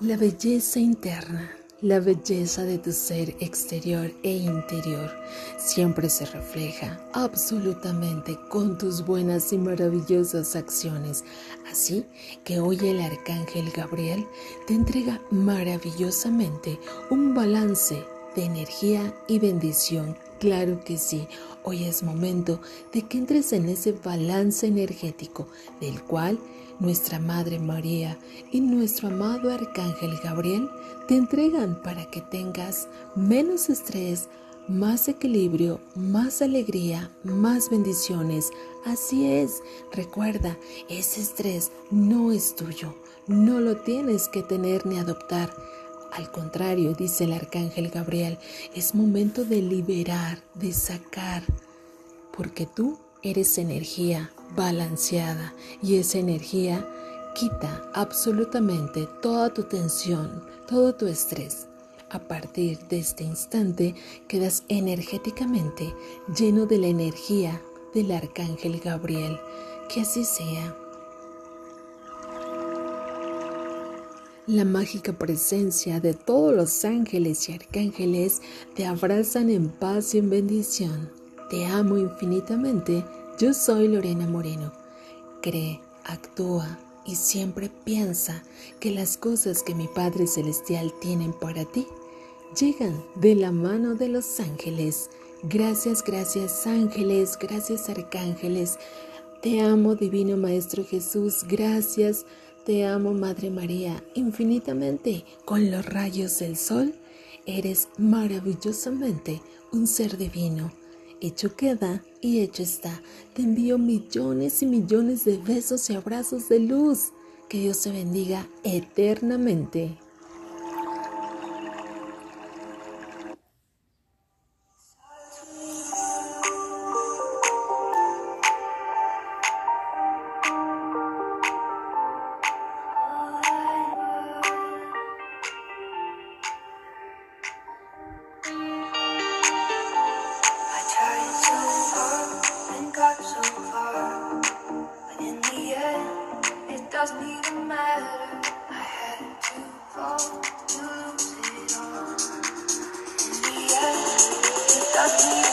La belleza interna, la belleza de tu ser exterior e interior siempre se refleja absolutamente con tus buenas y maravillosas acciones. Así que hoy el arcángel Gabriel te entrega maravillosamente un balance de energía y bendición. Claro que sí, hoy es momento de que entres en ese balance energético del cual nuestra Madre María y nuestro amado Arcángel Gabriel te entregan para que tengas menos estrés, más equilibrio, más alegría, más bendiciones. Así es, recuerda, ese estrés no es tuyo, no lo tienes que tener ni adoptar. Al contrario, dice el Arcángel Gabriel, es momento de liberar, de sacar, porque tú eres energía balanceada y esa energía quita absolutamente toda tu tensión, todo tu estrés. A partir de este instante quedas energéticamente lleno de la energía del arcángel Gabriel. Que así sea. La mágica presencia de todos los ángeles y arcángeles te abrazan en paz y en bendición. Te amo infinitamente yo soy Lorena Moreno. Cree, actúa y siempre piensa que las cosas que mi Padre Celestial tienen para ti llegan de la mano de los ángeles. Gracias, gracias ángeles, gracias arcángeles. Te amo, Divino Maestro Jesús. Gracias. Te amo, Madre María, infinitamente. Con los rayos del sol, eres maravillosamente un ser divino. Hecho queda y hecho está. Te envío millones y millones de besos y abrazos de luz. Que Dios te bendiga eternamente. doesn't even matter. I had to fall to lose it all. In the end, it doesn't matter.